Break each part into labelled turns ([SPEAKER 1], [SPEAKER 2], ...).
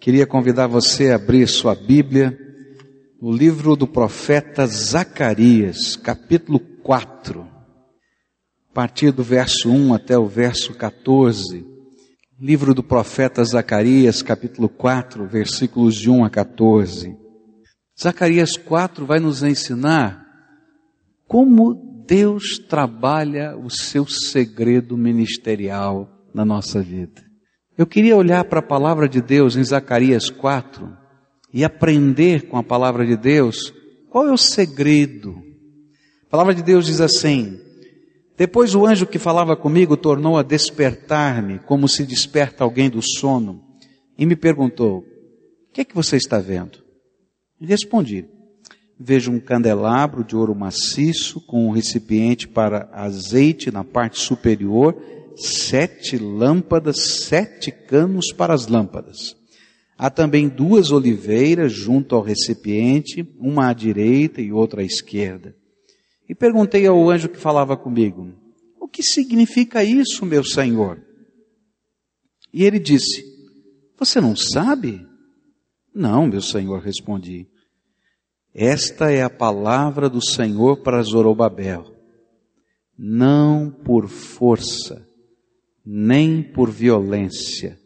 [SPEAKER 1] Queria convidar você a abrir sua Bíblia no livro do profeta Zacarias, capítulo 4, a partir do verso 1 até o verso 14. Livro do profeta Zacarias, capítulo 4, versículos de 1 a 14. Zacarias 4 vai nos ensinar como Deus trabalha o seu segredo ministerial na nossa vida. Eu queria olhar para a palavra de Deus em Zacarias 4 e aprender com a palavra de Deus qual é o segredo. A palavra de Deus diz assim: Depois o anjo que falava comigo tornou a despertar-me, como se desperta alguém do sono, e me perguntou: O que é que você está vendo? E respondi: Vejo um candelabro de ouro maciço com um recipiente para azeite na parte superior sete lâmpadas, sete canos para as lâmpadas. Há também duas oliveiras junto ao recipiente, uma à direita e outra à esquerda. E perguntei ao anjo que falava comigo: O que significa isso, meu senhor? E ele disse: Você não sabe? Não, meu senhor, respondi. Esta é a palavra do Senhor para Zorobabel. Não por força, nem por violência,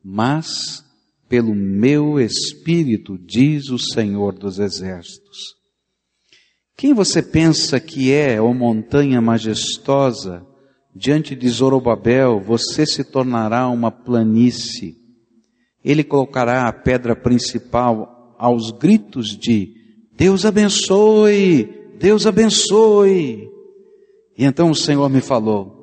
[SPEAKER 1] mas pelo meu espírito, diz o Senhor dos Exércitos. Quem você pensa que é, ó montanha majestosa, diante de Zorobabel, você se tornará uma planície. Ele colocará a pedra principal aos gritos de Deus abençoe, Deus abençoe. E então o Senhor me falou,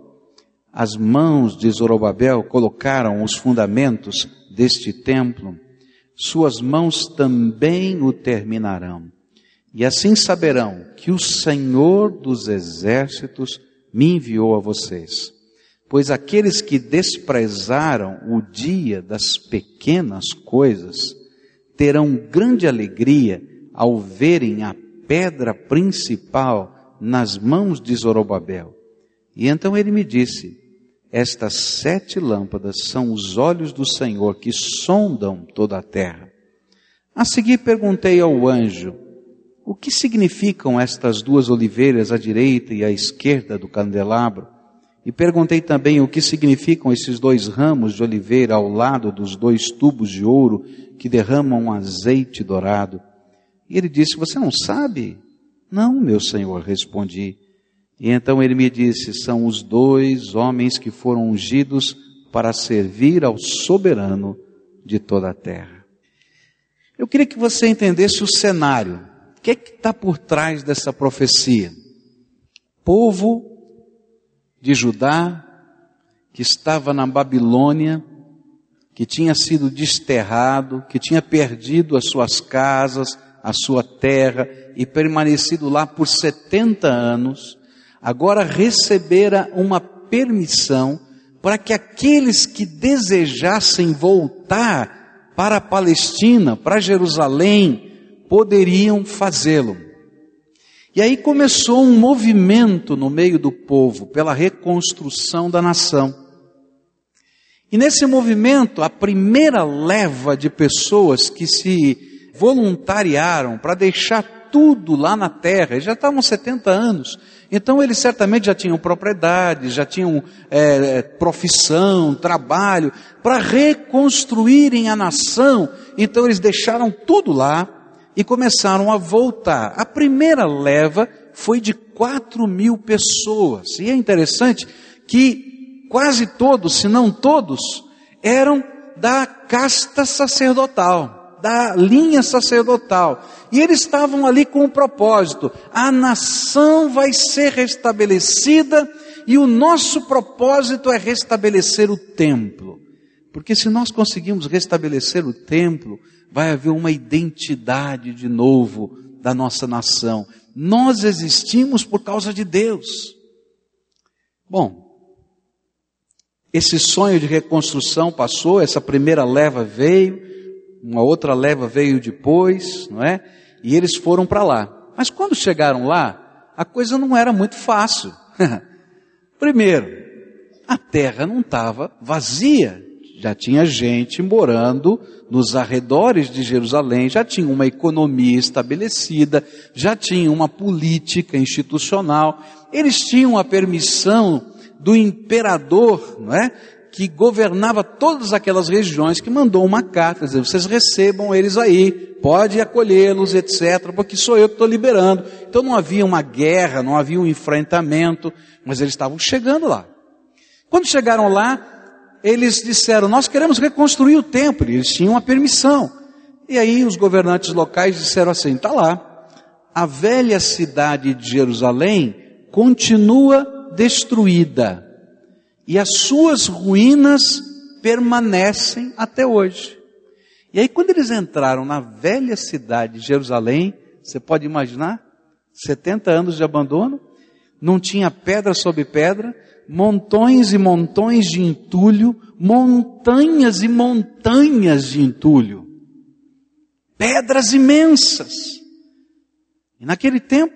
[SPEAKER 1] as mãos de Zorobabel colocaram os fundamentos deste templo, suas mãos também o terminarão. E assim saberão que o Senhor dos exércitos me enviou a vocês. Pois aqueles que desprezaram o dia das pequenas coisas terão grande alegria ao verem a pedra principal nas mãos de Zorobabel. E então ele me disse: estas sete lâmpadas são os olhos do Senhor que sondam toda a terra. A seguir perguntei ao anjo, o que significam estas duas oliveiras à direita e à esquerda do candelabro? E perguntei também o que significam esses dois ramos de oliveira ao lado dos dois tubos de ouro que derramam azeite dourado. E ele disse, você não sabe? Não, meu senhor, respondi. E então ele me disse: são os dois homens que foram ungidos para servir ao soberano de toda a terra. Eu queria que você entendesse o cenário. O que é que está por trás dessa profecia? Povo de Judá que estava na Babilônia, que tinha sido desterrado, que tinha perdido as suas casas, a sua terra e permanecido lá por 70 anos, agora recebera uma permissão para que aqueles que desejassem voltar para a Palestina, para Jerusalém, poderiam fazê-lo. E aí começou um movimento no meio do povo pela reconstrução da nação. E nesse movimento, a primeira leva de pessoas que se voluntariaram para deixar tudo lá na terra, já estavam 70 anos, então eles certamente já tinham propriedade, já tinham é, profissão, trabalho, para reconstruírem a nação, então eles deixaram tudo lá e começaram a voltar. A primeira leva foi de 4 mil pessoas, e é interessante que quase todos, se não todos, eram da casta sacerdotal da linha sacerdotal. E eles estavam ali com um propósito: a nação vai ser restabelecida e o nosso propósito é restabelecer o templo. Porque se nós conseguimos restabelecer o templo, vai haver uma identidade de novo da nossa nação. Nós existimos por causa de Deus. Bom, esse sonho de reconstrução passou, essa primeira leva veio, uma outra leva veio depois, não é? E eles foram para lá. Mas quando chegaram lá, a coisa não era muito fácil. Primeiro, a terra não estava vazia, já tinha gente morando nos arredores de Jerusalém, já tinha uma economia estabelecida, já tinha uma política institucional, eles tinham a permissão do imperador, não é? Que governava todas aquelas regiões, que mandou uma carta, dizendo, vocês recebam eles aí, pode acolhê-los, etc., porque sou eu que estou liberando. Então não havia uma guerra, não havia um enfrentamento, mas eles estavam chegando lá. Quando chegaram lá, eles disseram, nós queremos reconstruir o templo, eles tinham a permissão. E aí os governantes locais disseram assim, tá lá, a velha cidade de Jerusalém continua destruída e as suas ruínas permanecem até hoje. E aí quando eles entraram na velha cidade de Jerusalém, você pode imaginar? 70 anos de abandono, não tinha pedra sobre pedra, montões e montões de entulho, montanhas e montanhas de entulho, pedras imensas. E naquele tempo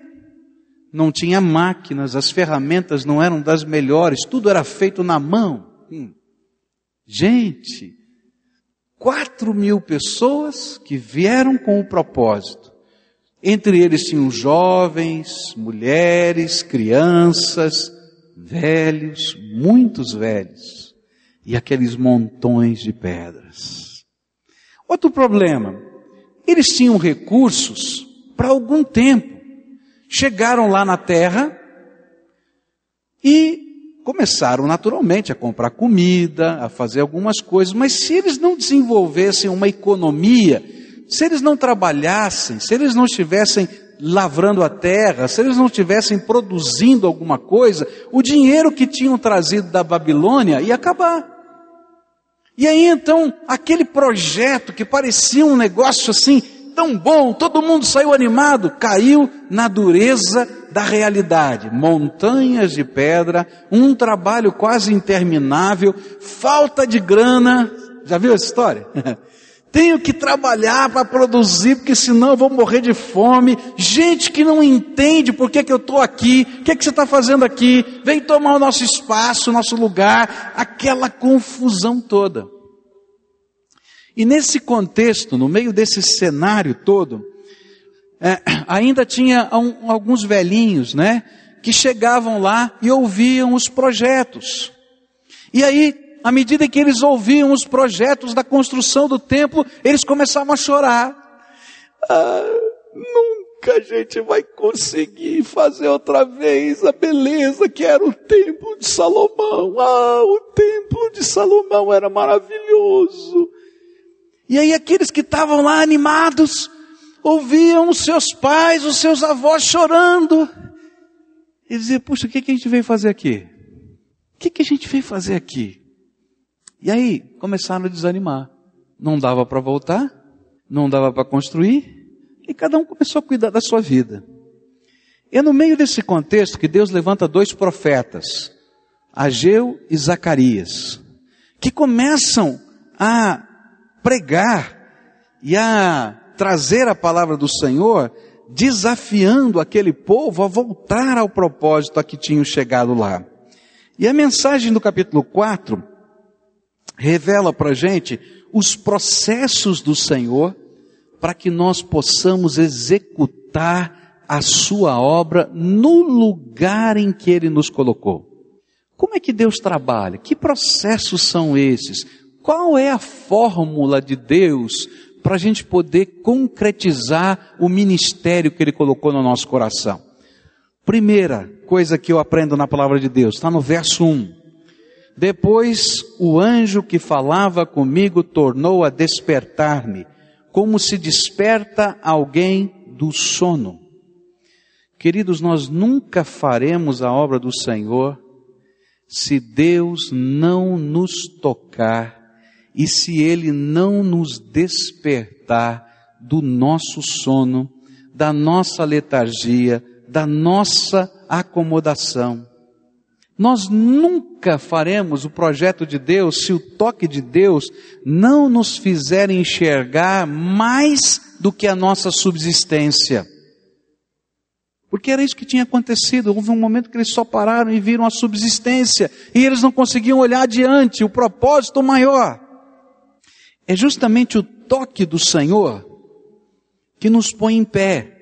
[SPEAKER 1] não tinha máquinas, as ferramentas não eram das melhores, tudo era feito na mão. Hum. Gente, quatro mil pessoas que vieram com o propósito. Entre eles tinham jovens, mulheres, crianças, velhos, muitos velhos, e aqueles montões de pedras. Outro problema, eles tinham recursos para algum tempo. Chegaram lá na terra e começaram naturalmente a comprar comida, a fazer algumas coisas, mas se eles não desenvolvessem uma economia, se eles não trabalhassem, se eles não estivessem lavrando a terra, se eles não estivessem produzindo alguma coisa, o dinheiro que tinham trazido da Babilônia ia acabar. E aí então, aquele projeto que parecia um negócio assim, tão bom, todo mundo saiu animado, caiu na dureza da realidade. Montanhas de pedra, um trabalho quase interminável, falta de grana. Já viu essa história? Tenho que trabalhar para produzir, porque senão eu vou morrer de fome. Gente que não entende por que, que eu estou aqui, o que, que você está fazendo aqui, vem tomar o nosso espaço, o nosso lugar, aquela confusão toda. E nesse contexto, no meio desse cenário todo, é, ainda tinha um, alguns velhinhos, né, que chegavam lá e ouviam os projetos. E aí à medida que eles ouviam os projetos da construção do templo, eles começavam a chorar. Ah, nunca a gente vai conseguir fazer outra vez a beleza que era o templo de Salomão. Ah, o templo de Salomão era maravilhoso. E aí aqueles que estavam lá animados, ouviam os seus pais, os seus avós chorando. E diziam, puxa, o que, que a gente veio fazer aqui? O que, que a gente veio fazer aqui? E aí começaram a desanimar. Não dava para voltar, não dava para construir, e cada um começou a cuidar da sua vida. É no meio desse contexto que Deus levanta dois profetas, Ageu e Zacarias, que começam a pregar e a trazer a palavra do Senhor, desafiando aquele povo a voltar ao propósito a que tinham chegado lá. E a mensagem do capítulo 4 revela para a gente os processos do Senhor para que nós possamos executar a sua obra no lugar em que Ele nos colocou. Como é que Deus trabalha? Que processos são esses? Qual é a fórmula de Deus para a gente poder concretizar o ministério que Ele colocou no nosso coração? Primeira coisa que eu aprendo na palavra de Deus, está no verso 1. Depois o anjo que falava comigo tornou a despertar-me, como se desperta alguém do sono. Queridos, nós nunca faremos a obra do Senhor se Deus não nos tocar e se Ele não nos despertar do nosso sono, da nossa letargia, da nossa acomodação. Nós nunca faremos o projeto de Deus se o toque de Deus não nos fizer enxergar mais do que a nossa subsistência. Porque era isso que tinha acontecido. Houve um momento que eles só pararam e viram a subsistência. E eles não conseguiam olhar adiante, o propósito maior. É justamente o toque do Senhor que nos põe em pé.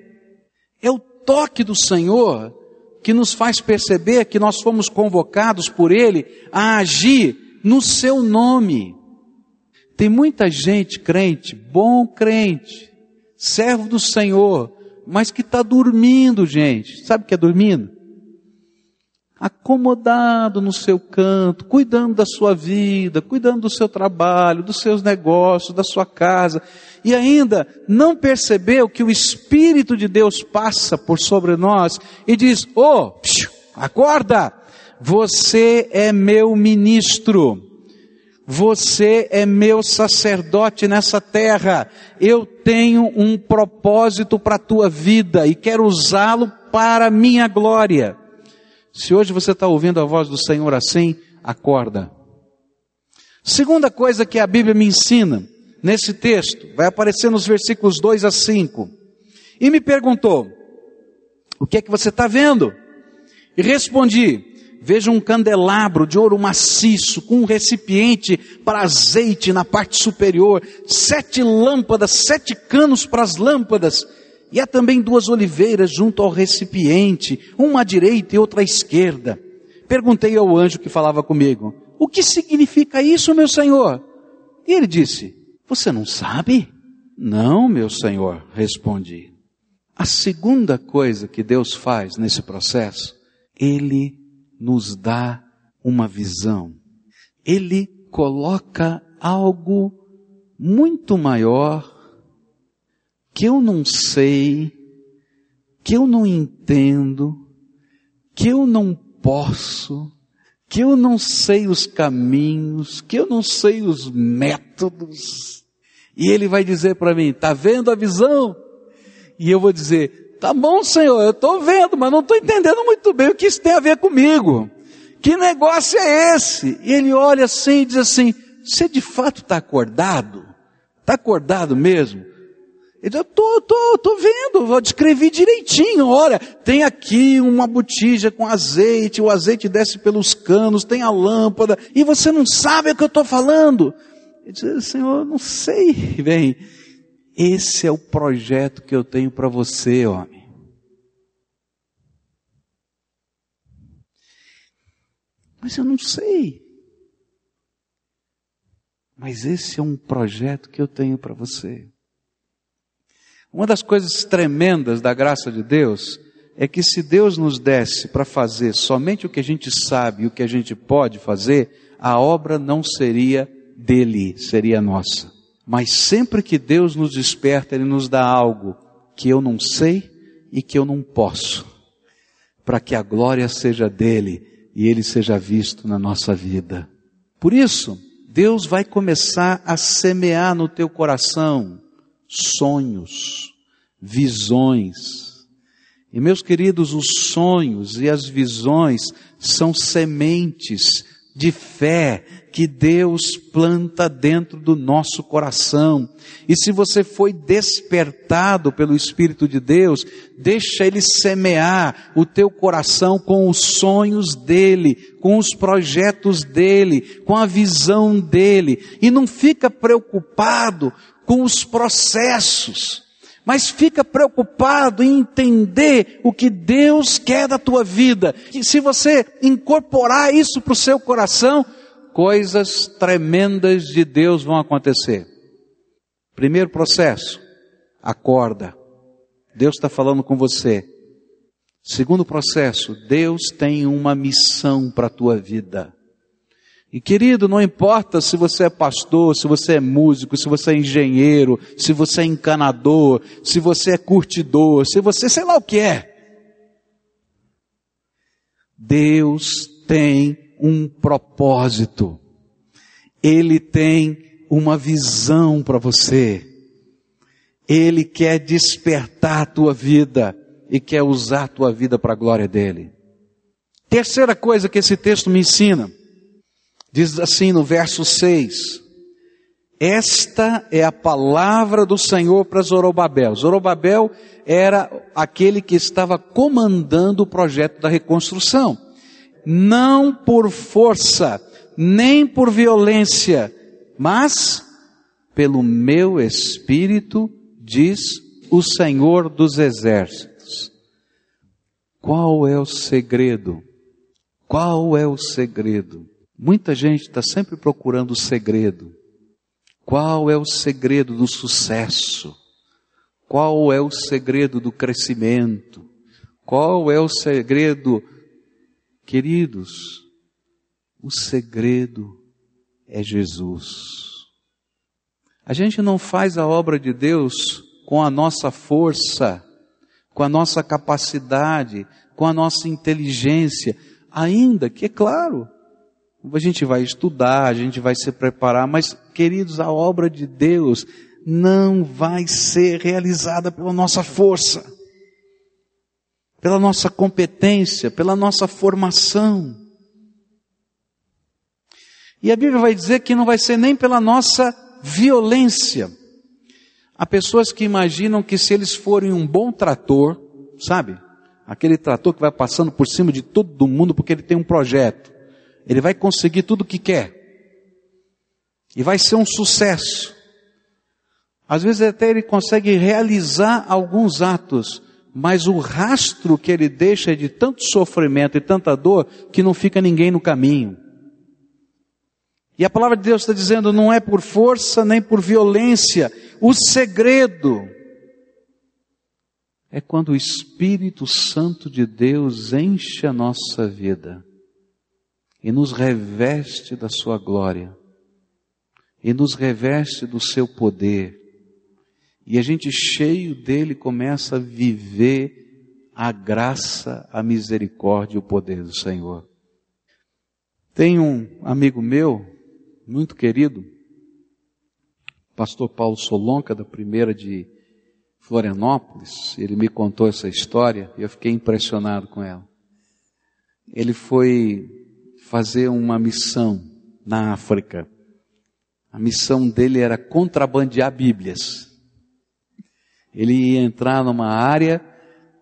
[SPEAKER 1] É o toque do Senhor que nos faz perceber que nós fomos convocados por Ele a agir no Seu nome. Tem muita gente crente, bom crente, servo do Senhor, mas que está dormindo, gente. Sabe o que é dormindo? Acomodado no seu canto, cuidando da sua vida, cuidando do seu trabalho, dos seus negócios, da sua casa, e ainda não percebeu que o Espírito de Deus passa por sobre nós e diz: oh, acorda! Você é meu ministro. Você é meu sacerdote nessa terra. Eu tenho um propósito para a tua vida e quero usá-lo para a minha glória. Se hoje você está ouvindo a voz do Senhor assim, acorda. Segunda coisa que a Bíblia me ensina nesse texto, vai aparecer nos versículos 2 a 5. E me perguntou: O que é que você está vendo? E respondi: Veja um candelabro de ouro maciço, com um recipiente para azeite na parte superior, sete lâmpadas, sete canos para as lâmpadas, e há também duas oliveiras junto ao recipiente, uma à direita e outra à esquerda. Perguntei ao anjo que falava comigo: O que significa isso, meu senhor? E ele disse: Você não sabe? Não, meu senhor, respondi. A segunda coisa que Deus faz nesse processo, Ele nos dá uma visão. Ele coloca algo muito maior que eu não sei, que eu não entendo, que eu não posso, que eu não sei os caminhos, que eu não sei os métodos. E ele vai dizer para mim: "Tá vendo a visão?" E eu vou dizer: Tá bom, Senhor, eu estou vendo, mas não estou entendendo muito bem o que isso tem a ver comigo. Que negócio é esse? E ele olha assim e diz assim: Você de fato está acordado? Está acordado mesmo? Ele diz, eu tô, tô, tô vendo, eu descrevi direitinho. Olha, tem aqui uma botija com azeite, o azeite desce pelos canos, tem a lâmpada, e você não sabe o que eu estou falando. Ele diz, Senhor, não sei. Bem, esse é o projeto que eu tenho para você, homem. Mas eu não sei. Mas esse é um projeto que eu tenho para você. Uma das coisas tremendas da graça de Deus é que se Deus nos desse para fazer somente o que a gente sabe e o que a gente pode fazer, a obra não seria dele, seria nossa. Mas sempre que Deus nos desperta, Ele nos dá algo que eu não sei e que eu não posso, para que a glória seja dele e Ele seja visto na nossa vida. Por isso, Deus vai começar a semear no teu coração sonhos, visões. E meus queridos, os sonhos e as visões são sementes de fé que Deus planta dentro do nosso coração. E se você foi despertado pelo Espírito de Deus, deixa Ele semear o teu coração com os sonhos dEle, com os projetos dEle, com a visão dEle. E não fica preocupado com os processos mas fica preocupado em entender o que Deus quer da tua vida. E se você incorporar isso para o seu coração, coisas tremendas de Deus vão acontecer. Primeiro processo, acorda. Deus está falando com você. Segundo processo, Deus tem uma missão para a tua vida. E querido, não importa se você é pastor, se você é músico, se você é engenheiro, se você é encanador, se você é curtidor, se você sei lá o que é. Deus tem um propósito. Ele tem uma visão para você. Ele quer despertar a tua vida e quer usar a tua vida para a glória dele. Terceira coisa que esse texto me ensina Diz assim no verso 6: Esta é a palavra do Senhor para Zorobabel. Zorobabel era aquele que estava comandando o projeto da reconstrução. Não por força, nem por violência, mas pelo meu espírito, diz o Senhor dos exércitos. Qual é o segredo? Qual é o segredo? Muita gente está sempre procurando o segredo. Qual é o segredo do sucesso? Qual é o segredo do crescimento? Qual é o segredo, queridos? O segredo é Jesus. A gente não faz a obra de Deus com a nossa força, com a nossa capacidade, com a nossa inteligência, ainda que, é claro, a gente vai estudar, a gente vai se preparar, mas, queridos, a obra de Deus não vai ser realizada pela nossa força, pela nossa competência, pela nossa formação. E a Bíblia vai dizer que não vai ser nem pela nossa violência. Há pessoas que imaginam que se eles forem um bom trator, sabe? Aquele trator que vai passando por cima de todo mundo porque ele tem um projeto. Ele vai conseguir tudo o que quer. E vai ser um sucesso. Às vezes até ele consegue realizar alguns atos, mas o rastro que ele deixa é de tanto sofrimento e tanta dor que não fica ninguém no caminho. E a palavra de Deus está dizendo, não é por força nem por violência. O segredo é quando o Espírito Santo de Deus enche a nossa vida e nos reveste da sua glória, e nos reveste do seu poder, e a gente cheio dele começa a viver a graça, a misericórdia e o poder do Senhor. Tem um amigo meu, muito querido, pastor Paulo Solonca, da primeira de Florianópolis, ele me contou essa história e eu fiquei impressionado com ela. Ele foi fazer uma missão na África. A missão dele era contrabandear Bíblias. Ele ia entrar numa área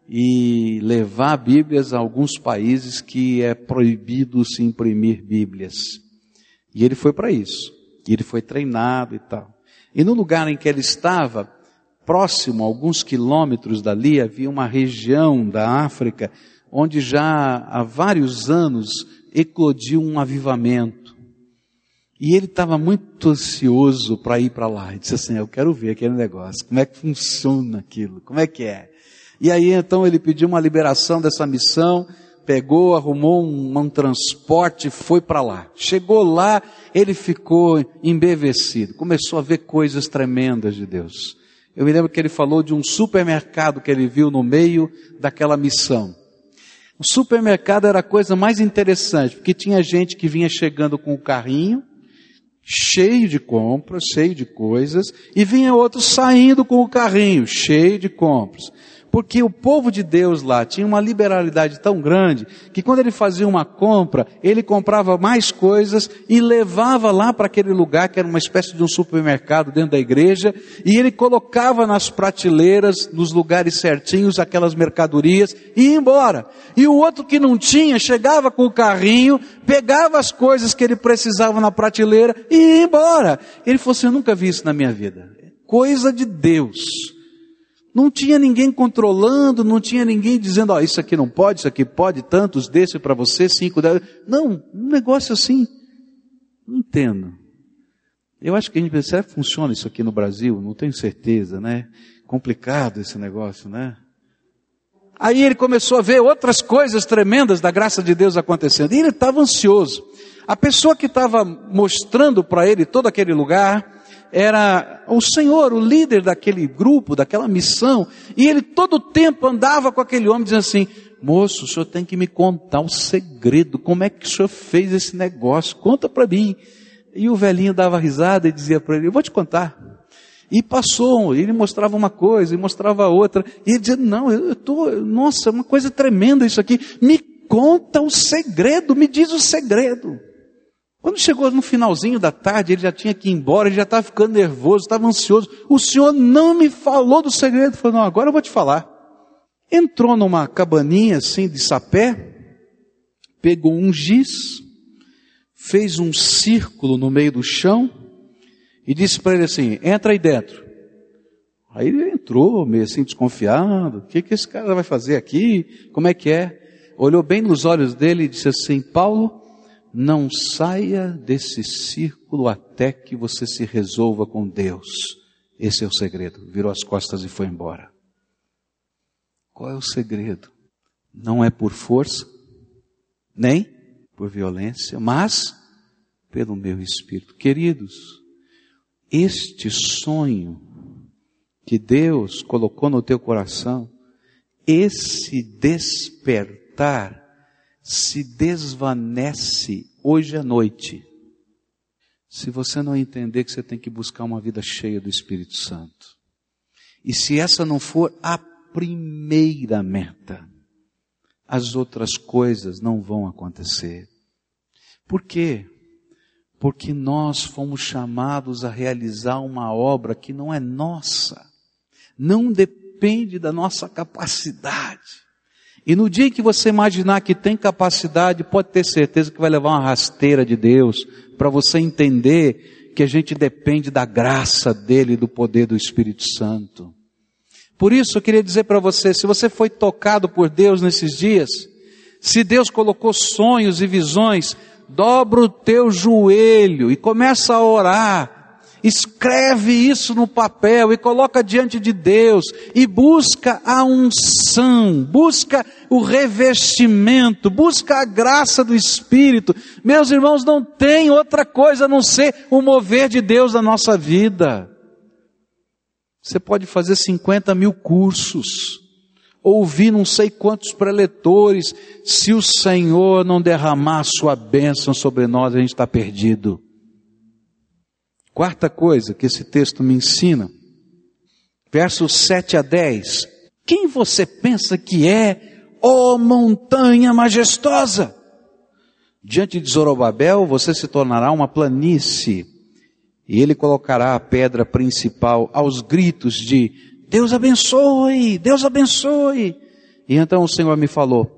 [SPEAKER 1] e levar Bíblias a alguns países que é proibido se imprimir Bíblias. E ele foi para isso. E ele foi treinado e tal. E no lugar em que ele estava, próximo, alguns quilômetros dali, havia uma região da África onde já há vários anos eclodiu um avivamento. E ele estava muito ansioso para ir para lá. Ele disse assim: Eu quero ver aquele negócio, como é que funciona aquilo, como é que é. E aí então ele pediu uma liberação dessa missão pegou, arrumou um, um transporte, foi para lá. Chegou lá, ele ficou embevecido, começou a ver coisas tremendas de Deus. Eu me lembro que ele falou de um supermercado que ele viu no meio daquela missão. O supermercado era a coisa mais interessante, porque tinha gente que vinha chegando com o carrinho, cheio de compras, cheio de coisas, e vinha outro saindo com o carrinho, cheio de compras. Porque o povo de Deus lá tinha uma liberalidade tão grande que quando ele fazia uma compra, ele comprava mais coisas e levava lá para aquele lugar que era uma espécie de um supermercado dentro da igreja e ele colocava nas prateleiras, nos lugares certinhos, aquelas mercadorias e ia embora. E o outro que não tinha chegava com o carrinho, pegava as coisas que ele precisava na prateleira e ia embora. Ele falou assim: Eu nunca vi isso na minha vida. Coisa de Deus. Não tinha ninguém controlando, não tinha ninguém dizendo, ó, oh, isso aqui não pode, isso aqui pode, tantos desse para você, cinco dez. Não, um negócio assim. Não entendo. Eu acho que a gente será que funciona isso aqui no Brasil? Não tenho certeza, né? Complicado esse negócio, né? Aí ele começou a ver outras coisas tremendas da graça de Deus acontecendo. E ele estava ansioso. A pessoa que estava mostrando para ele todo aquele lugar, era o Senhor, o líder daquele grupo, daquela missão, e ele todo o tempo andava com aquele homem dizendo assim, moço, o senhor tem que me contar um segredo, como é que o senhor fez esse negócio, conta para mim. E o velhinho dava risada e dizia para ele, eu vou te contar. E passou, ele mostrava uma coisa, e mostrava outra, e ele dizia, não, eu estou, nossa, é uma coisa tremenda isso aqui, me conta o segredo, me diz o segredo. Quando chegou no finalzinho da tarde, ele já tinha que ir embora, ele já estava ficando nervoso, estava ansioso. O senhor não me falou do segredo. Falou, não, agora eu vou te falar. Entrou numa cabaninha assim de sapé, pegou um giz, fez um círculo no meio do chão e disse para ele assim: entra aí dentro. Aí ele entrou, meio assim desconfiado: o que, que esse cara vai fazer aqui? Como é que é? Olhou bem nos olhos dele e disse assim: Paulo, não saia desse círculo até que você se resolva com Deus. Esse é o segredo. Virou as costas e foi embora. Qual é o segredo? Não é por força, nem por violência, mas pelo meu espírito. Queridos, este sonho que Deus colocou no teu coração, esse despertar se desvanece hoje à noite. Se você não entender que você tem que buscar uma vida cheia do Espírito Santo. E se essa não for a primeira meta, as outras coisas não vão acontecer. Por quê? Porque nós fomos chamados a realizar uma obra que não é nossa, não depende da nossa capacidade. E no dia que você imaginar que tem capacidade, pode ter certeza que vai levar uma rasteira de Deus para você entender que a gente depende da graça dele do poder do Espírito Santo. Por isso eu queria dizer para você, se você foi tocado por Deus nesses dias, se Deus colocou sonhos e visões, dobra o teu joelho e começa a orar. Escreve isso no papel e coloca diante de Deus e busca a unção, busca o revestimento, busca a graça do Espírito. Meus irmãos, não tem outra coisa a não ser o mover de Deus na nossa vida. Você pode fazer 50 mil cursos, ouvir não sei quantos preletores, se o Senhor não derramar sua bênção sobre nós, a gente está perdido. Quarta coisa que esse texto me ensina, versos 7 a 10. Quem você pensa que é, ó montanha majestosa? Diante de Zorobabel, você se tornará uma planície e ele colocará a pedra principal aos gritos de Deus abençoe, Deus abençoe. E então o Senhor me falou: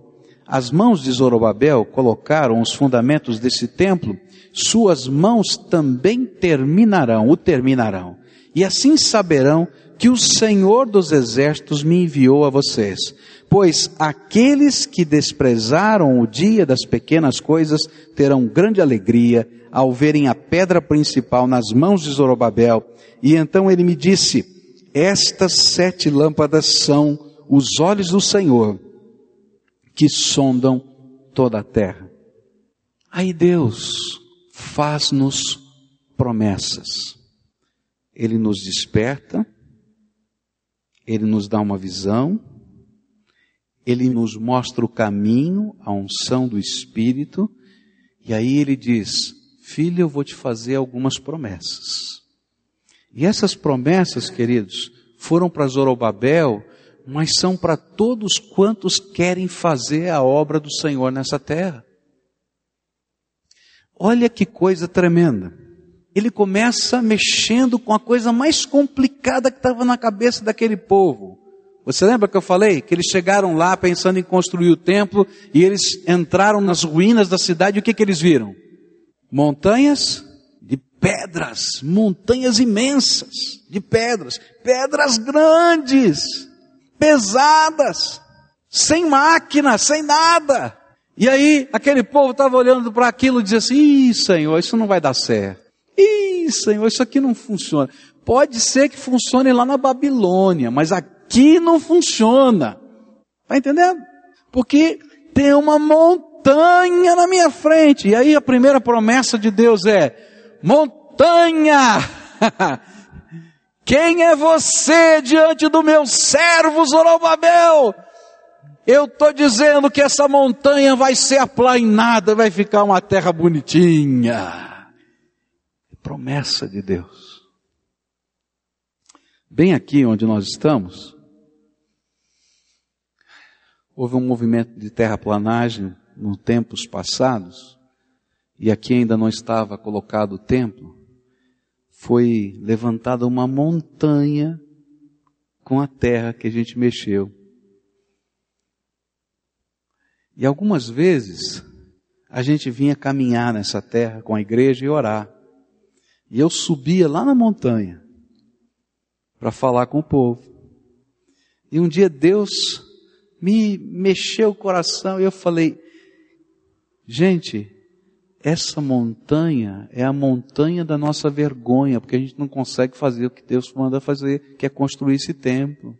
[SPEAKER 1] as mãos de Zorobabel colocaram os fundamentos desse templo, suas mãos também terminarão, o terminarão. E assim saberão que o Senhor dos exércitos me enviou a vocês. Pois aqueles que desprezaram o dia das pequenas coisas terão grande alegria ao verem a pedra principal nas mãos de Zorobabel. E então ele me disse: Estas sete lâmpadas são os olhos do Senhor que sondam toda a terra. Aí Deus faz-nos promessas. Ele nos desperta, ele nos dá uma visão, ele nos mostra o caminho, a unção do Espírito, e aí ele diz: Filho, eu vou te fazer algumas promessas. E essas promessas, queridos, foram para Zorobabel, mas são para todos quantos querem fazer a obra do Senhor nessa terra. Olha que coisa tremenda. Ele começa mexendo com a coisa mais complicada que estava na cabeça daquele povo. Você lembra que eu falei que eles chegaram lá pensando em construir o templo e eles entraram nas ruínas da cidade e o que, que eles viram? montanhas de pedras, montanhas imensas de pedras, pedras grandes, pesadas, sem máquina, sem nada. E aí aquele povo estava olhando para aquilo e dizia assim: Ih, Senhor, isso não vai dar certo. Ih, Senhor, isso aqui não funciona. Pode ser que funcione lá na Babilônia, mas aqui não funciona. Está entendendo? Porque tem uma montanha na minha frente. E aí a primeira promessa de Deus é: montanha! Quem é você diante do meu servo Zorobabel? Eu estou dizendo que essa montanha vai ser aplainada, vai ficar uma terra bonitinha. Promessa de Deus. Bem aqui onde nós estamos, houve um movimento de terraplanagem nos tempos passados, e aqui ainda não estava colocado o templo, foi levantada uma montanha com a terra que a gente mexeu. E algumas vezes a gente vinha caminhar nessa terra com a igreja e orar. E eu subia lá na montanha para falar com o povo. E um dia Deus me mexeu o coração e eu falei: gente, essa montanha é a montanha da nossa vergonha, porque a gente não consegue fazer o que Deus manda fazer, que é construir esse templo.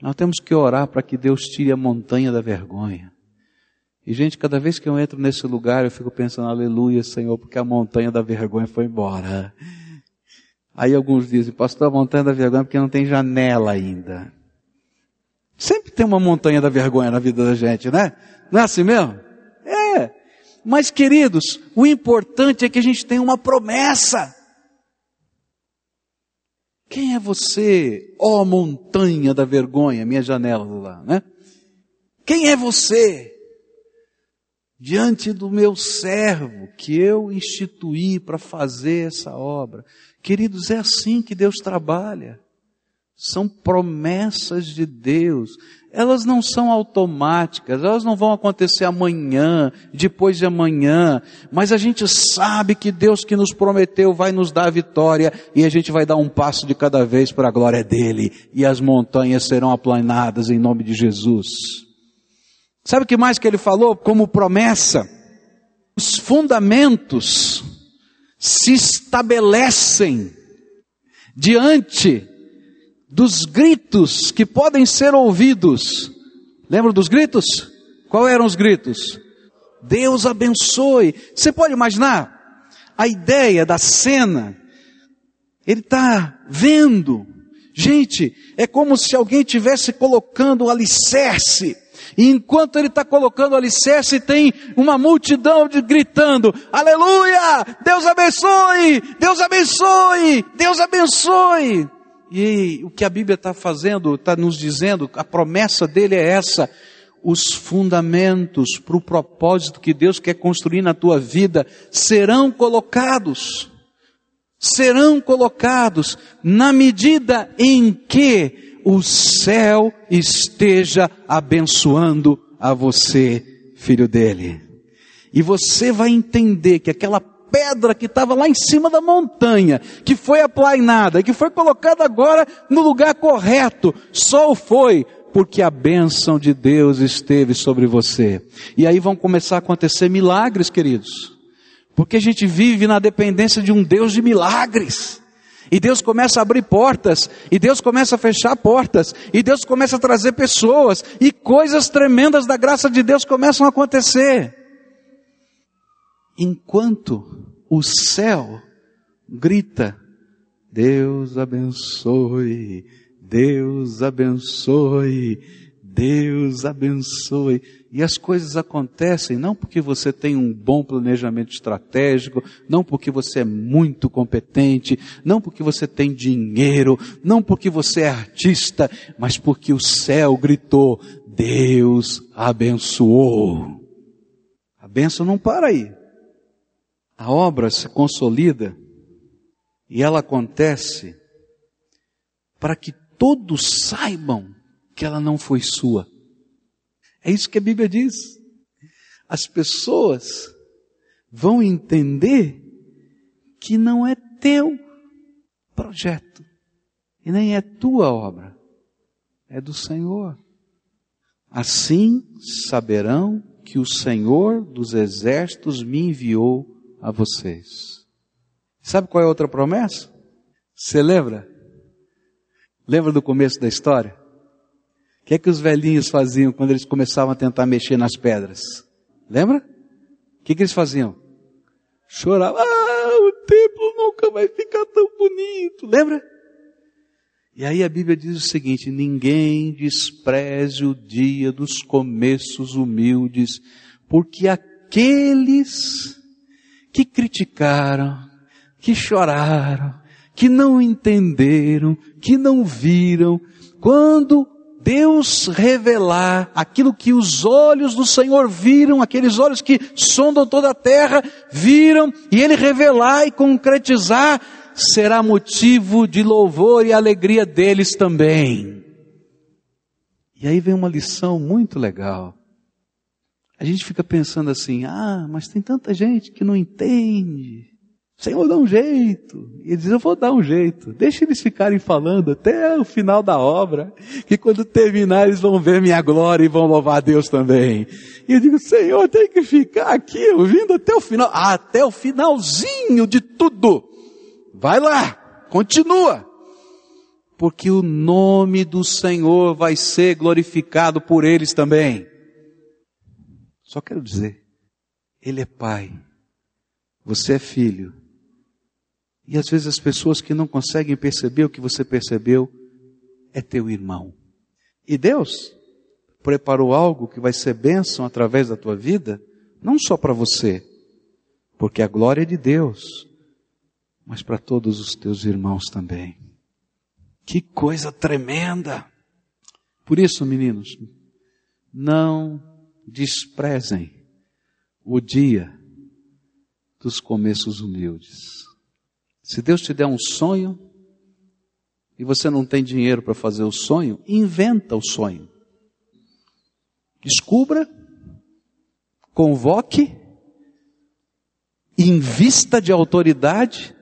[SPEAKER 1] Nós temos que orar para que Deus tire a montanha da vergonha. E, gente, cada vez que eu entro nesse lugar, eu fico pensando, aleluia, Senhor, porque a montanha da vergonha foi embora. Aí alguns dizem, pastor, a montanha da vergonha é porque não tem janela ainda. Sempre tem uma montanha da vergonha na vida da gente, né? Não é assim mesmo? Mas, queridos, o importante é que a gente tenha uma promessa. Quem é você, ó montanha da vergonha, minha janela lá, né? Quem é você? Diante do meu servo que eu instituí para fazer essa obra. Queridos, é assim que Deus trabalha. São promessas de Deus. Elas não são automáticas, elas não vão acontecer amanhã, depois de amanhã, mas a gente sabe que Deus que nos prometeu vai nos dar a vitória e a gente vai dar um passo de cada vez para a glória dele e as montanhas serão aplanadas em nome de Jesus. Sabe o que mais que ele falou como promessa? Os fundamentos se estabelecem diante dos gritos que podem ser ouvidos. Lembra dos gritos? Qual eram os gritos? Deus abençoe. Você pode imaginar a ideia da cena? Ele está vendo. Gente, é como se alguém tivesse colocando o alicerce. E enquanto ele está colocando o alicerce, tem uma multidão de gritando: Aleluia! Deus abençoe! Deus abençoe! Deus abençoe! E o que a Bíblia está fazendo, está nos dizendo, a promessa dele é essa: os fundamentos para o propósito que Deus quer construir na tua vida serão colocados. Serão colocados na medida em que o céu esteja abençoando a você, filho dele. E você vai entender que aquela pedra que estava lá em cima da montanha, que foi aplainada, que foi colocada agora no lugar correto, só foi porque a bênção de Deus esteve sobre você. E aí vão começar a acontecer milagres, queridos. Porque a gente vive na dependência de um Deus de milagres. E Deus começa a abrir portas, e Deus começa a fechar portas, e Deus começa a trazer pessoas, e coisas tremendas da graça de Deus começam a acontecer enquanto o céu grita: Deus abençoe, Deus abençoe, Deus abençoe. E as coisas acontecem não porque você tem um bom planejamento estratégico, não porque você é muito competente, não porque você tem dinheiro, não porque você é artista, mas porque o céu gritou: Deus abençoou. A benção não para aí a obra se consolida e ela acontece para que todos saibam que ela não foi sua. É isso que a Bíblia diz. As pessoas vão entender que não é teu projeto e nem é tua obra, é do Senhor. Assim saberão que o Senhor dos exércitos me enviou a vocês. Sabe qual é a outra promessa? Você lembra? Lembra do começo da história? O que é que os velhinhos faziam quando eles começavam a tentar mexer nas pedras? Lembra? O que, é que eles faziam? Choravam. Ah, o templo nunca vai ficar tão bonito. Lembra? E aí a Bíblia diz o seguinte: ninguém despreze o dia dos começos humildes, porque aqueles que criticaram, que choraram, que não entenderam, que não viram, quando Deus revelar aquilo que os olhos do Senhor viram, aqueles olhos que sondam toda a terra, viram, e Ele revelar e concretizar, será motivo de louvor e alegria deles também. E aí vem uma lição muito legal. A gente fica pensando assim, ah, mas tem tanta gente que não entende. Senhor, dá um jeito. E ele diz, eu vou dar um jeito. Deixa eles ficarem falando até o final da obra, que quando terminar eles vão ver minha glória e vão louvar a Deus também. E eu digo, Senhor, tem que ficar aqui ouvindo até o final, até o finalzinho de tudo. Vai lá, continua. Porque o nome do Senhor vai ser glorificado por eles também. Só quero dizer, Ele é Pai, você é filho, e às vezes as pessoas que não conseguem perceber o que você percebeu é teu irmão. E Deus preparou algo que vai ser bênção através da tua vida, não só para você, porque a glória é de Deus, mas para todos os teus irmãos também. Que coisa tremenda! Por isso, meninos, não desprezem o dia dos começos humildes. Se Deus te der um sonho e você não tem dinheiro para fazer o sonho, inventa o sonho. Descubra, convoque, invista de autoridade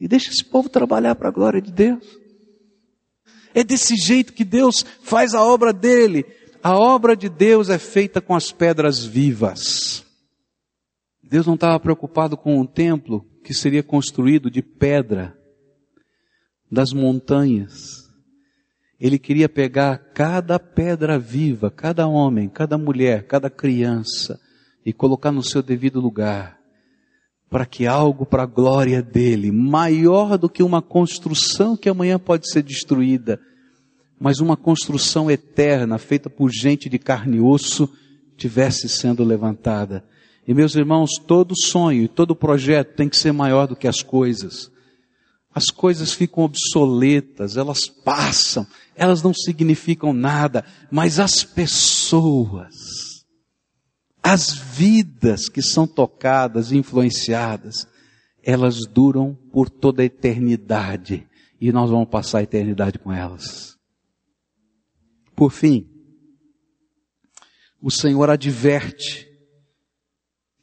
[SPEAKER 1] e deixe esse povo trabalhar para a glória de Deus. É desse jeito que Deus faz a obra dele. A obra de Deus é feita com as pedras vivas. Deus não estava preocupado com o templo que seria construído de pedra das montanhas. Ele queria pegar cada pedra viva, cada homem, cada mulher, cada criança e colocar no seu devido lugar, para que algo para a glória dele, maior do que uma construção que amanhã pode ser destruída, mas uma construção eterna feita por gente de carne e osso, tivesse sendo levantada. E meus irmãos, todo sonho e todo projeto tem que ser maior do que as coisas. As coisas ficam obsoletas, elas passam, elas não significam nada, mas as pessoas, as vidas que são tocadas e influenciadas, elas duram por toda a eternidade e nós vamos passar a eternidade com elas. Por fim, o Senhor adverte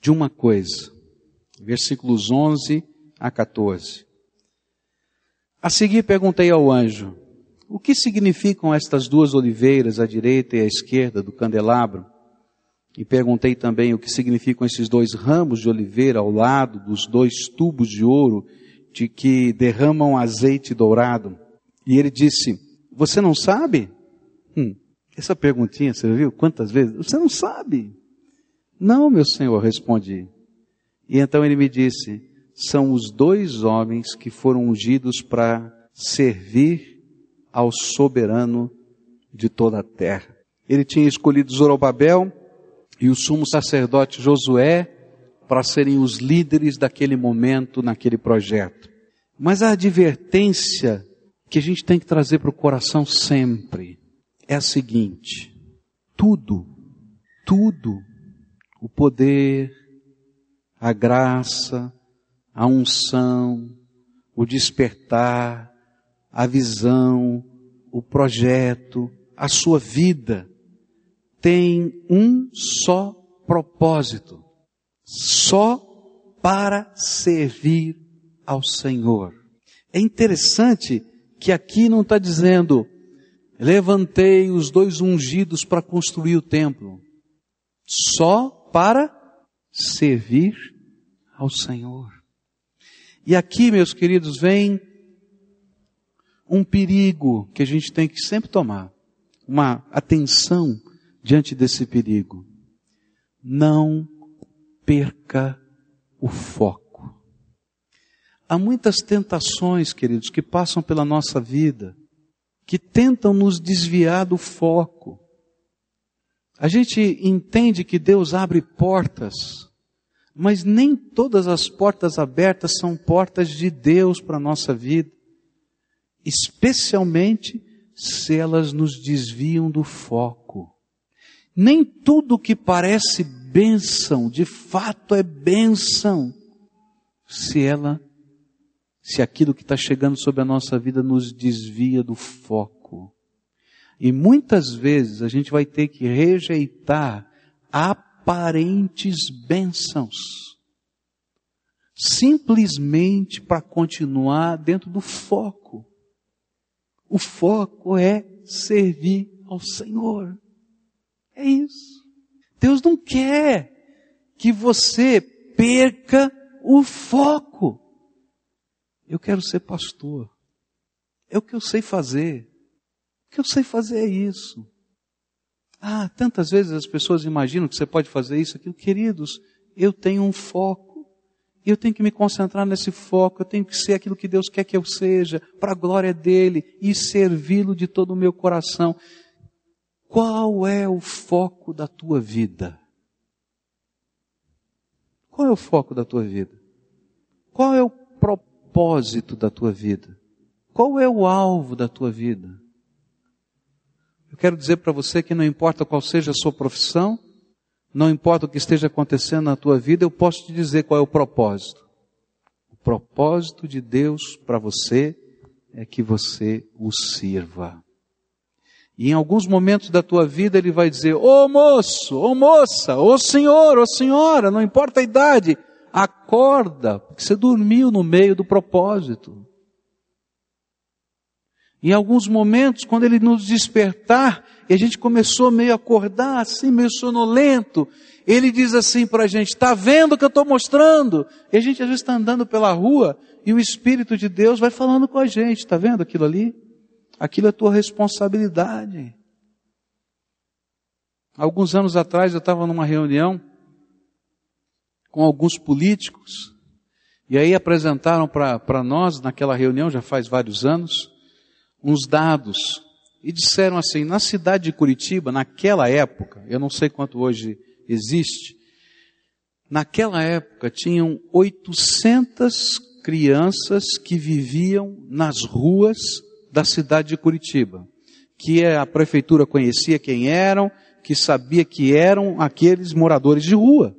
[SPEAKER 1] de uma coisa. Versículos 11 a 14. A seguir perguntei ao anjo, o que significam estas duas oliveiras à direita e à esquerda do candelabro? E perguntei também o que significam esses dois ramos de oliveira ao lado dos dois tubos de ouro de que derramam azeite dourado. E ele disse, você não sabe? Essa perguntinha, você viu quantas vezes? Você não sabe. Não, meu senhor, respondi. E então ele me disse: são os dois homens que foram ungidos para servir ao soberano de toda a terra. Ele tinha escolhido Zorobabel e o sumo sacerdote Josué para serem os líderes daquele momento, naquele projeto. Mas a advertência que a gente tem que trazer para o coração sempre é a seguinte: tudo, tudo o poder, a graça, a unção, o despertar, a visão, o projeto, a sua vida tem um só propósito, só para servir ao Senhor. É interessante que aqui não está dizendo, levantei os dois ungidos para construir o templo. Só para servir ao Senhor. E aqui, meus queridos, vem um perigo que a gente tem que sempre tomar, uma atenção diante desse perigo. Não perca o foco. Há muitas tentações, queridos, que passam pela nossa vida, que tentam nos desviar do foco. A gente entende que Deus abre portas, mas nem todas as portas abertas são portas de Deus para a nossa vida, especialmente se elas nos desviam do foco. Nem tudo que parece bênção, de fato é bênção, se ela, se aquilo que está chegando sobre a nossa vida nos desvia do foco. E muitas vezes a gente vai ter que rejeitar aparentes bênçãos. simplesmente para continuar dentro do foco. O foco é servir ao Senhor. É isso. Deus não quer que você perca o foco. Eu quero ser pastor. É o que eu sei fazer. O que eu sei fazer é isso. Ah, tantas vezes as pessoas imaginam que você pode fazer isso, aquilo. Queridos, eu tenho um foco. Eu tenho que me concentrar nesse foco, eu tenho que ser aquilo que Deus quer que eu seja, para a glória dEle, e servi-lo de todo o meu coração. Qual é o foco da tua vida? Qual é o foco da tua vida? Qual é o propósito da tua vida? Qual é o alvo da tua vida? Eu quero dizer para você que não importa qual seja a sua profissão, não importa o que esteja acontecendo na tua vida, eu posso te dizer qual é o propósito. O propósito de Deus para você é que você o sirva. E em alguns momentos da tua vida ele vai dizer: Ô oh, moço, ô oh, moça, ô oh, senhor, ô senhora, não importa a idade, acorda, porque você dormiu no meio do propósito. Em alguns momentos, quando ele nos despertar, e a gente começou meio a acordar, assim, meio sonolento, ele diz assim para a gente, está vendo o que eu estou mostrando? E a gente às vezes está andando pela rua, e o Espírito de Deus vai falando com a gente, está vendo aquilo ali? Aquilo é tua responsabilidade. Alguns anos atrás eu estava numa reunião com alguns políticos, e aí apresentaram para nós, naquela reunião, já faz vários anos, uns dados e disseram assim: na cidade de Curitiba, naquela época, eu não sei quanto hoje existe, naquela época tinham 800 crianças que viviam nas ruas da cidade de Curitiba, que a prefeitura conhecia quem eram, que sabia que eram aqueles moradores de rua.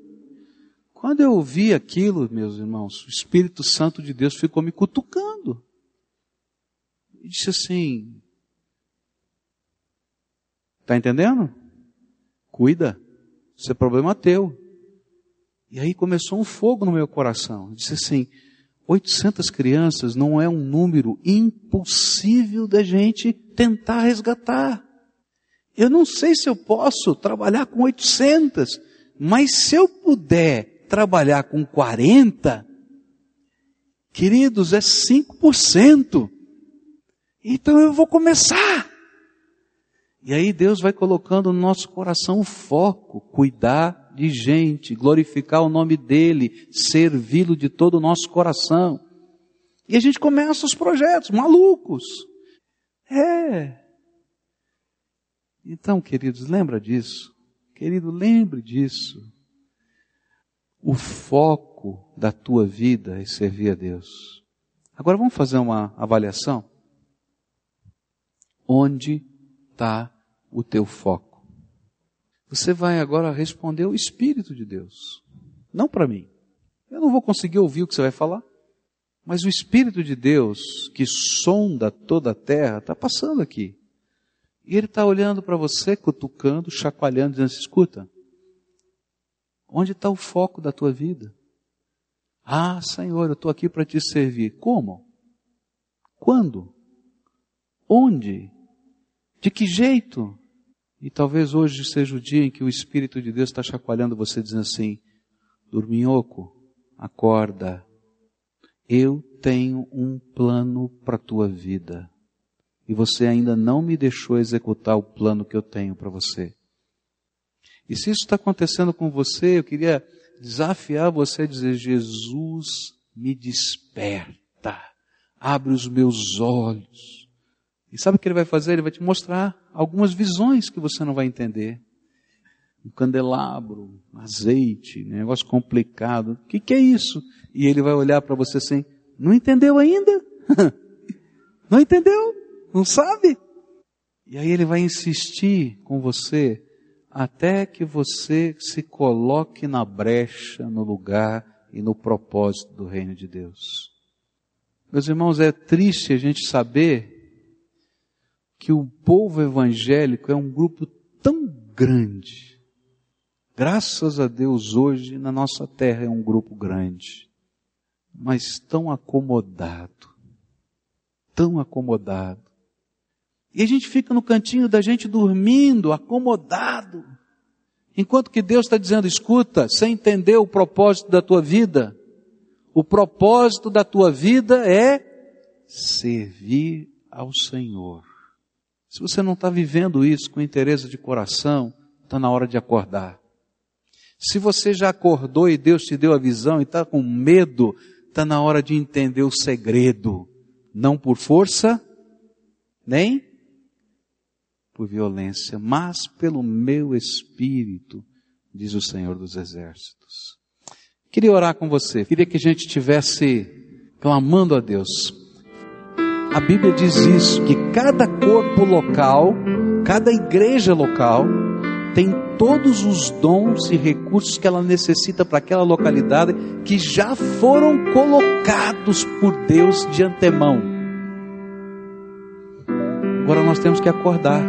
[SPEAKER 1] Quando eu ouvi aquilo, meus irmãos, o Espírito Santo de Deus ficou me cutucando e disse assim: Está entendendo? Cuida, isso é problema teu. E aí começou um fogo no meu coração. Eu disse assim: 800 crianças não é um número impossível da gente tentar resgatar. Eu não sei se eu posso trabalhar com 800, mas se eu puder trabalhar com 40, queridos, é 5%. Então eu vou começar. E aí Deus vai colocando no nosso coração o foco, cuidar de gente, glorificar o nome dEle, servi-lo de todo o nosso coração. E a gente começa os projetos malucos. É. Então, queridos, lembra disso. Querido, lembre disso. O foco da tua vida é servir a Deus. Agora vamos fazer uma avaliação? Onde está o teu foco? Você vai agora responder o Espírito de Deus, não para mim. Eu não vou conseguir ouvir o que você vai falar, mas o Espírito de Deus, que sonda toda a terra, está passando aqui. E ele está olhando para você, cutucando, chacoalhando, dizendo: assim, escuta, onde está o foco da tua vida? Ah, Senhor, eu estou aqui para te servir. Como? Quando? Onde? De que jeito? E talvez hoje seja o dia em que o Espírito de Deus está chacoalhando você, dizendo assim: Dorminhoco, acorda. Eu tenho um plano para a tua vida. E você ainda não me deixou executar o plano que eu tenho para você. E se isso está acontecendo com você, eu queria desafiar você a dizer: Jesus, me desperta, abre os meus olhos e sabe o que ele vai fazer? Ele vai te mostrar algumas visões que você não vai entender. Um candelabro, azeite, negócio complicado. O que, que é isso? E ele vai olhar para você assim, não entendeu ainda? não entendeu? Não sabe? E aí ele vai insistir com você até que você se coloque na brecha, no lugar e no propósito do reino de Deus. Meus irmãos, é triste a gente saber que o povo evangélico é um grupo tão grande. Graças a Deus, hoje na nossa terra é um grupo grande. mas tão acomodado, tão acomodado. E a gente fica no cantinho da gente dormindo, acomodado. Enquanto que Deus está dizendo, escuta, você entendeu o propósito da tua vida? O propósito da tua vida é servir ao Senhor. Se você não está vivendo isso com interesse de coração, está na hora de acordar. Se você já acordou e Deus te deu a visão e está com medo, está na hora de entender o segredo. Não por força, nem por violência, mas pelo meu espírito, diz o Senhor dos Exércitos. Queria orar com você, queria que a gente tivesse clamando a Deus. A Bíblia diz isso, que cada corpo local, cada igreja local, tem todos os dons e recursos que ela necessita para aquela localidade que já foram colocados por Deus de antemão. Agora nós temos que acordar.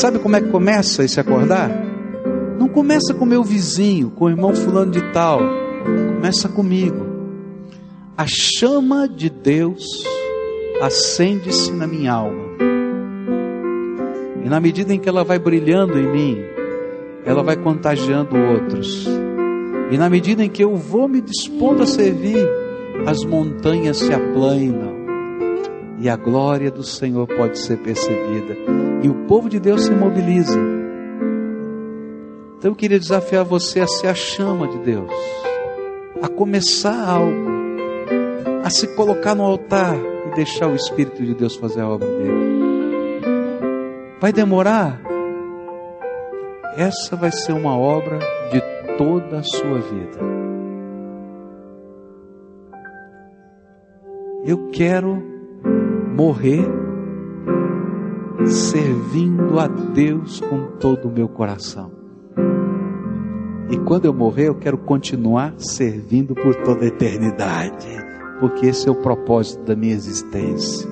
[SPEAKER 1] Sabe como é que começa esse acordar? Não começa com meu vizinho, com o irmão fulano de tal. Começa comigo. A chama de Deus acende-se na minha alma. E na medida em que ela vai brilhando em mim, ela vai contagiando outros. E na medida em que eu vou me dispondo a servir, as montanhas se aplanam. E a glória do Senhor pode ser percebida. E o povo de Deus se mobiliza. Então eu queria desafiar você a ser a chama de Deus, a começar algo, a se colocar no altar e deixar o Espírito de Deus fazer a obra dele. Vai demorar? Essa vai ser uma obra de toda a sua vida. Eu quero morrer servindo a Deus com todo o meu coração. E quando eu morrer, eu quero continuar servindo por toda a eternidade, porque esse é o propósito da minha existência.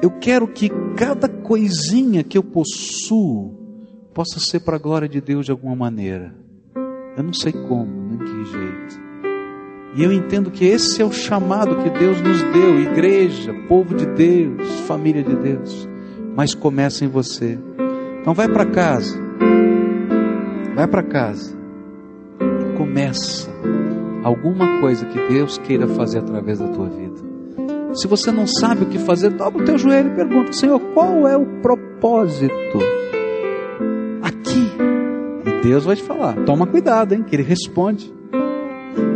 [SPEAKER 1] Eu quero que cada coisinha que eu possuo possa ser para a glória de Deus de alguma maneira. Eu não sei como, nem que jeito. E eu entendo que esse é o chamado que Deus nos deu, igreja, povo de Deus, família de Deus. Mas começa em você. Então vai para casa. Vai para casa. E começa alguma coisa que Deus queira fazer através da tua vida. Se você não sabe o que fazer, dobra o teu joelho e pergunta: Senhor, qual é o propósito aqui? E Deus vai te falar. Toma cuidado, hein? Que Ele responde.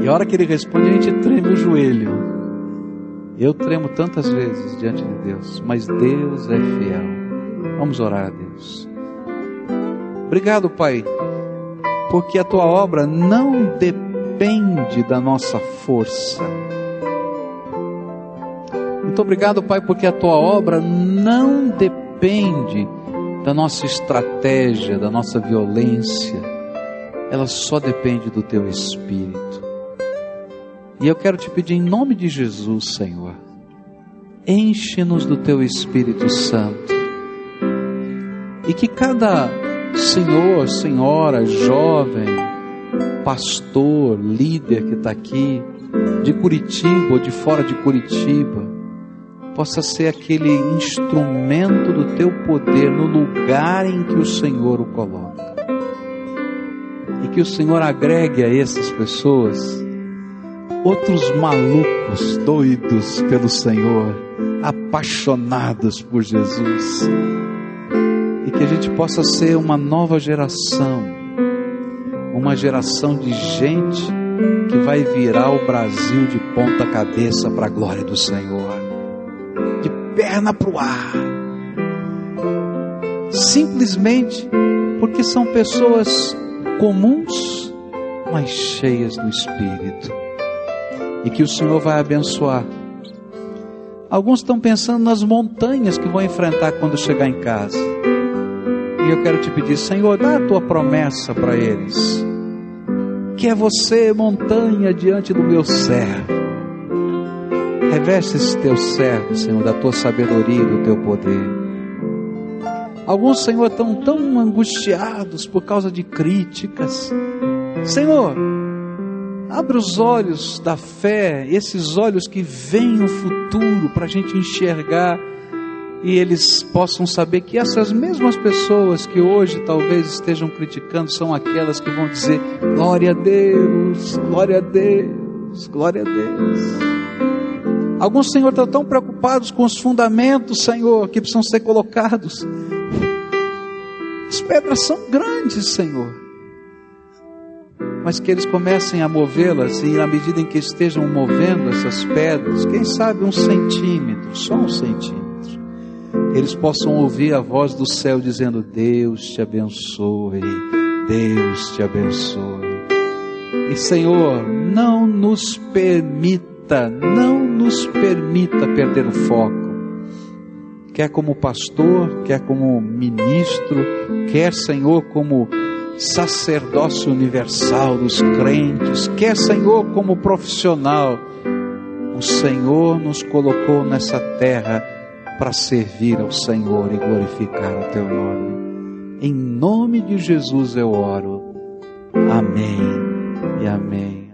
[SPEAKER 1] E a hora que Ele responde, a gente treme o joelho. Eu tremo tantas vezes diante de Deus, mas Deus é fiel. Vamos orar a Deus. Obrigado, Pai, porque a tua obra não depende da nossa força muito obrigado, Pai, porque a tua obra não depende da nossa estratégia, da nossa violência, ela só depende do teu espírito. E eu quero te pedir em nome de Jesus, Senhor, enche-nos do teu Espírito Santo. E que cada senhor, senhora, jovem, pastor, líder que está aqui, de Curitiba ou de fora de Curitiba, possa ser aquele instrumento do teu poder no lugar em que o Senhor o coloca. E que o Senhor agregue a essas pessoas outros malucos, doidos pelo Senhor, apaixonados por Jesus. E que a gente possa ser uma nova geração, uma geração de gente que vai virar o Brasil de ponta cabeça para a glória do Senhor perna para o ar. Simplesmente porque são pessoas comuns, mas cheias do Espírito. E que o Senhor vai abençoar. Alguns estão pensando nas montanhas que vão enfrentar quando chegar em casa. E eu quero te pedir, Senhor, dá a tua promessa para eles. Que é você, montanha, diante do meu servo Reveste esse teu servo, Senhor, da tua sabedoria e do teu poder. Alguns, Senhor, estão tão angustiados por causa de críticas. Senhor, Abra os olhos da fé, esses olhos que veem o futuro para a gente enxergar e eles possam saber que essas mesmas pessoas que hoje talvez estejam criticando são aquelas que vão dizer: glória a Deus, glória a Deus, glória a Deus. Alguns, Senhor, estão tão preocupados com os fundamentos, Senhor, que precisam ser colocados. As pedras são grandes, Senhor. Mas que eles comecem a movê-las e, na medida em que estejam movendo essas pedras, quem sabe um centímetro, só um centímetro eles possam ouvir a voz do céu dizendo: Deus te abençoe, Deus te abençoe. E Senhor, não nos permita, não nos permita perder o foco. Quer como pastor, quer como ministro, quer, Senhor, como sacerdócio universal dos crentes, quer, Senhor, como profissional. O Senhor nos colocou nessa terra para servir ao Senhor e glorificar o teu nome. Em nome de Jesus eu oro. Amém e amém.